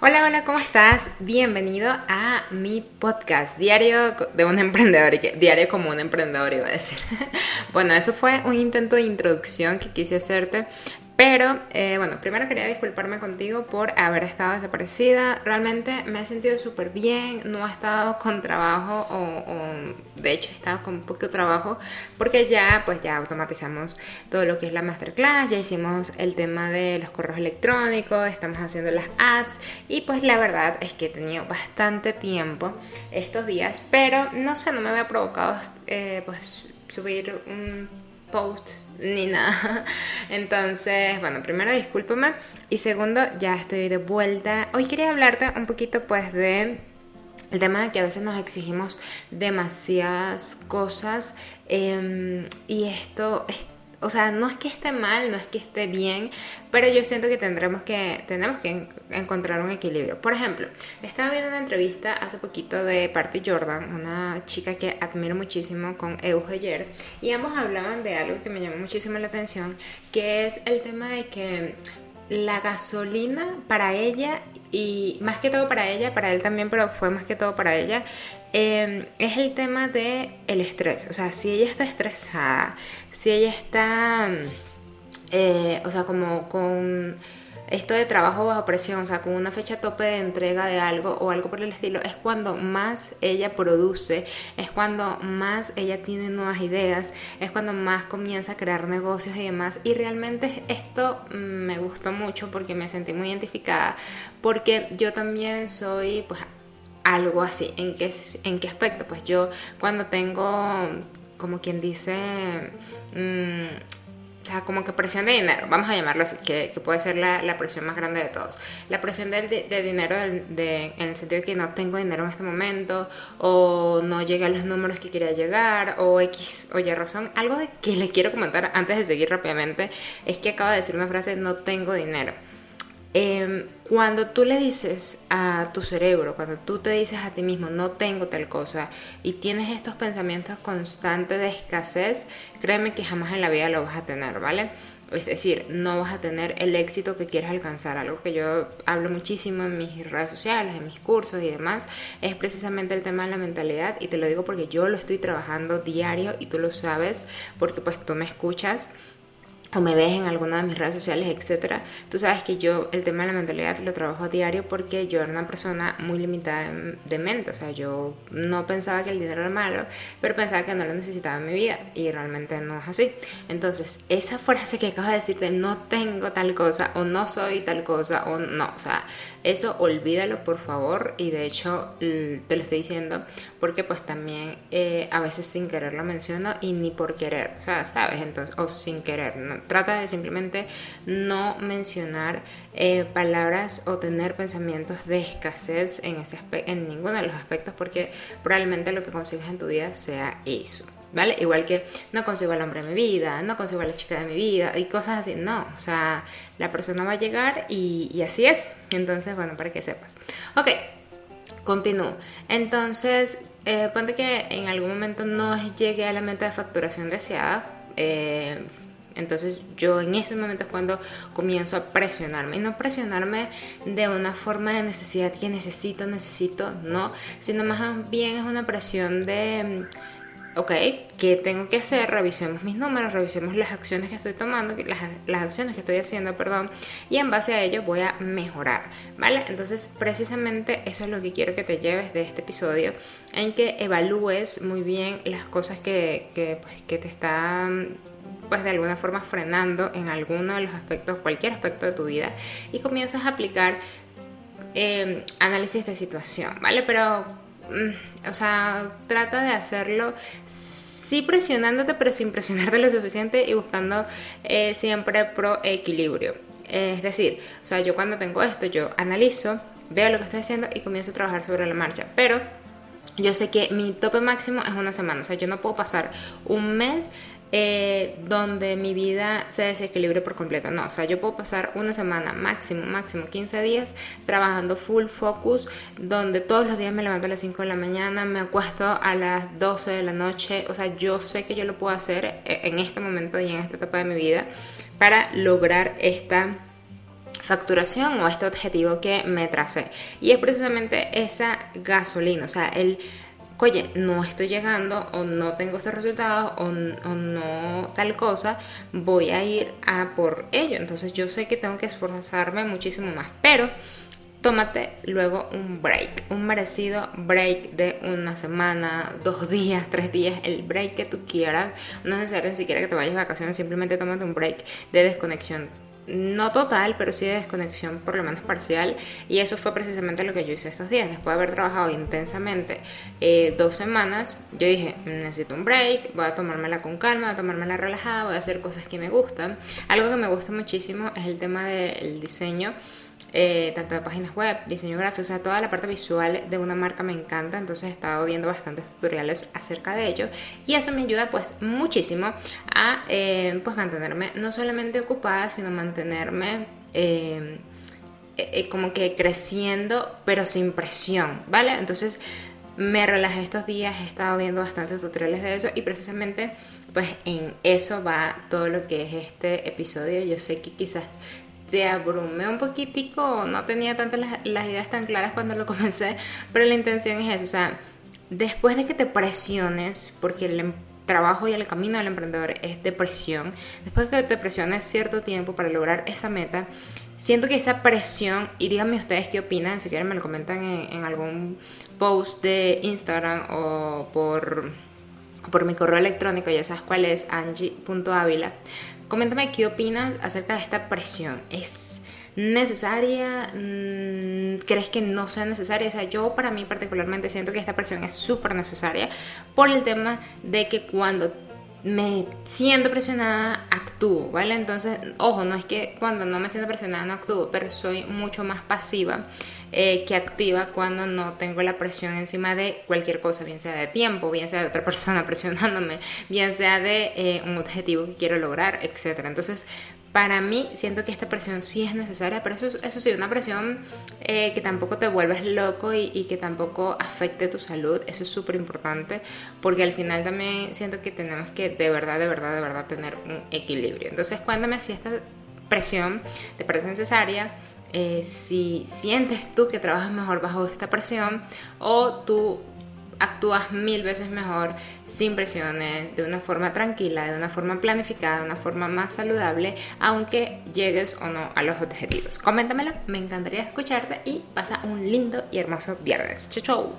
Hola, hola, ¿cómo estás? Bienvenido a mi podcast, Diario de un Emprendedor, Diario como un Emprendedor iba a decir. bueno, eso fue un intento de introducción que quise hacerte pero eh, bueno, primero quería disculparme contigo por haber estado desaparecida. Realmente me he sentido súper bien, no he estado con trabajo o, de hecho he estado con poco trabajo porque ya pues ya automatizamos todo lo que es la masterclass, ya hicimos el tema de los correos electrónicos, estamos haciendo las ads y pues la verdad es que he tenido bastante tiempo estos días, pero no sé, no me había provocado eh, pues subir un posts ni nada. Entonces, bueno, primero discúlpame y segundo, ya estoy de vuelta. Hoy quería hablarte un poquito pues de el tema de que a veces nos exigimos demasiadas cosas em, y esto es o sea, no es que esté mal, no es que esté bien, pero yo siento que tendremos que, tenemos que encontrar un equilibrio. Por ejemplo, estaba viendo una entrevista hace poquito de Party Jordan, una chica que admiro muchísimo con Eugeyer, y ambos hablaban de algo que me llamó muchísimo la atención, que es el tema de que la gasolina para ella y más que todo para ella, para él también, pero fue más que todo para ella, Em, es el tema de el estrés. O sea, si ella está estresada, si ella está, eh, o sea, como con esto de trabajo bajo presión, o sea, con una fecha tope de entrega de algo o algo por el estilo, es cuando más ella produce, es cuando más ella tiene nuevas ideas, es cuando más comienza a crear negocios y demás. Y realmente esto me gustó mucho porque me sentí muy identificada, porque yo también soy, pues, algo así. ¿En qué, ¿En qué aspecto? Pues yo cuando tengo, como quien dice, mm, o sea, como que presión de dinero, vamos a llamarlo así, que, puede ser la, la, presión más grande de todos. La presión de, de, dinero de, en el sentido de que no tengo dinero en este momento, o no llegué a los números que quería llegar, o X o Y razón. Algo que le quiero comentar antes de seguir rápidamente es que acabo de decir una frase, no tengo dinero. Em, cuando tú le dices a tu cerebro, cuando tú te dices a ti mismo, no tengo tal cosa, y tienes estos pensamientos constantes de escasez, créeme que jamás en la vida lo vas a tener, ¿vale? Es decir, no vas a tener el éxito que quieres alcanzar. Algo que yo hablo muchísimo en mis redes sociales, en mis cursos y demás, es precisamente el tema de la mentalidad. Y te lo digo porque yo lo estoy trabajando diario y tú lo sabes, porque pues tú me escuchas o me ves en alguna de mis redes sociales, etcétera, tú sabes que yo el tema de la mentalidad lo trabajo a diario porque yo era una persona muy limitada de mente, o sea, yo no pensaba que el dinero era malo, pero pensaba que no lo necesitaba en mi vida y realmente no es así. Entonces, esa frase que acabo de decirte, no tengo tal cosa o no soy tal cosa o no, o sea, eso olvídalo por favor y de hecho te lo estoy diciendo porque pues también eh, a veces sin querer lo menciono y ni por querer, o sea, sabes, entonces, o sin querer, no, trata de simplemente no mencionar eh, palabras o tener pensamientos de escasez en, ese en ninguno de los aspectos porque probablemente lo que consigues en tu vida sea eso. ¿Vale? Igual que no consigo al hombre de mi vida, no consigo a la chica de mi vida y cosas así. No, o sea, la persona va a llegar y, así es. Entonces, bueno, para que sepas. Ok, continúo. Entonces, eh, ponte que en algún momento no llegue a la meta de facturación deseada. Eh, entonces yo en ese momento es cuando comienzo a presionarme. Y no presionarme de una forma de necesidad que necesito, necesito, no. Sino más bien es una presión de ok, ¿qué tengo que hacer? Revisemos mis números, revisemos las acciones que estoy tomando, las, acciones que estoy haciendo, perdón, y en base a ello voy a mejorar, ¿vale? Entonces, precisamente eso es lo que quiero que te lleves de este episodio, en que evalúes muy bien las cosas que, pues, que te están pues de alguna forma frenando en alguno de los aspectos, cualquier aspecto de tu vida y comienzas a aplicar eh, análisis de situación, ¿vale? Pero, o sea, trata de hacerlo sí presionándote, pero sin presionarte lo suficiente y buscando eh, siempre pro equilibrio. Es decir, o sea, yo cuando tengo esto, yo analizo, veo lo que estoy haciendo y comienzo a trabajar sobre la marcha, pero yo sé que mi tope máximo es una semana, o sea, yo no puedo pasar un mes eh, donde mi vida se desequilibre por completo. No, o sea, yo puedo pasar una semana, máximo, máximo 15 días trabajando full focus, donde todos los días me levanto a las 5 de la mañana, me acuesto a las 12 de la noche. O sea, yo sé que yo lo puedo hacer eh, en este momento y en esta etapa de mi vida para lograr esta facturación o este objetivo que me tracé. Y es precisamente esa gasolina, o sea, el oye, no estoy llegando o no tengo estos resultados o, no tal cosa, voy a ir a por ello. Entonces yo sé que tengo que esforzarme muchísimo más, pero tómate luego un break, un merecido break de una semana, dos días, tres días, el break que tú quieras. No es necesario ni siquiera que te vayas de vacaciones, simplemente tómate un break de desconexión no total, pero sí de desconexión por lo menos parcial. Y eso fue precisamente lo que yo hice estos días. Después de haber trabajado intensamente eh, dos semanas, yo dije, necesito un break, voy a tomármela con calma, voy a tomármela relajada, voy a hacer cosas que me gustan. Algo que me gusta muchísimo es el tema del diseño. Eh, tanto de páginas web, diseño gráfico, o sea, toda la parte visual de una marca me encanta, entonces he estado viendo bastantes tutoriales acerca de ello y eso me ayuda pues muchísimo a eh, pues mantenerme no solamente ocupada, sino mantenerme... Eh, como que creciendo pero sin presión, ¿vale? Entonces me relajé estos días, he estado viendo bastantes tutoriales de eso y precisamente pues en eso va todo lo que es este episodio. Yo sé que quizás te abrumé un poquitico, no tenía tantas las, ideas tan claras cuando lo comencé, pero la intención es eso, o sea, después de que te presiones, porque el em, trabajo y el camino del emprendedor es de presión, después de que te presiones cierto tiempo para lograr esa meta, siento que esa presión, y díganme ustedes qué opinan, si quieren me lo comentan en, en algún post de Instagram o por, por mi correo electrónico, ya sabes cuál es, angie.avila. Coméntame qué opinas acerca de esta presión. ¿Es necesaria? Mm, ¿Crees que no sea necesaria? O sea, yo para mí particularmente siento que esta presión es súper necesaria por el tema de que cuando me siento presionada, actúo, ¿vale? Entonces, ojo, no es que cuando no me siento presionada no actúo, pero soy mucho más pasiva eh, que activa cuando no tengo la presión encima de cualquier cosa, bien sea de tiempo, bien sea de otra persona presionándome, bien sea de eh, un objetivo que quiero lograr, etc. Entonces, para mí siento que esta presión sí es necesaria, pero eso, eso sí, una presión eh, que tampoco te vuelves loco y, que tampoco afecte tu salud, eso es súper importante, porque al final también siento que tenemos que de verdad, de verdad, de verdad tener un equilibrio. Entonces cuéntame si esta presión te parece necesaria, eh, si sientes tú que trabajas mejor bajo esta presión o tú actúas mil veces mejor sin presiones, de una forma tranquila, de una forma planificada, de una forma más saludable, aunque llegues o no a los objetivos. Coméntamelo, me encantaría escucharte y pasa un lindo y hermoso viernes. Chau, chau.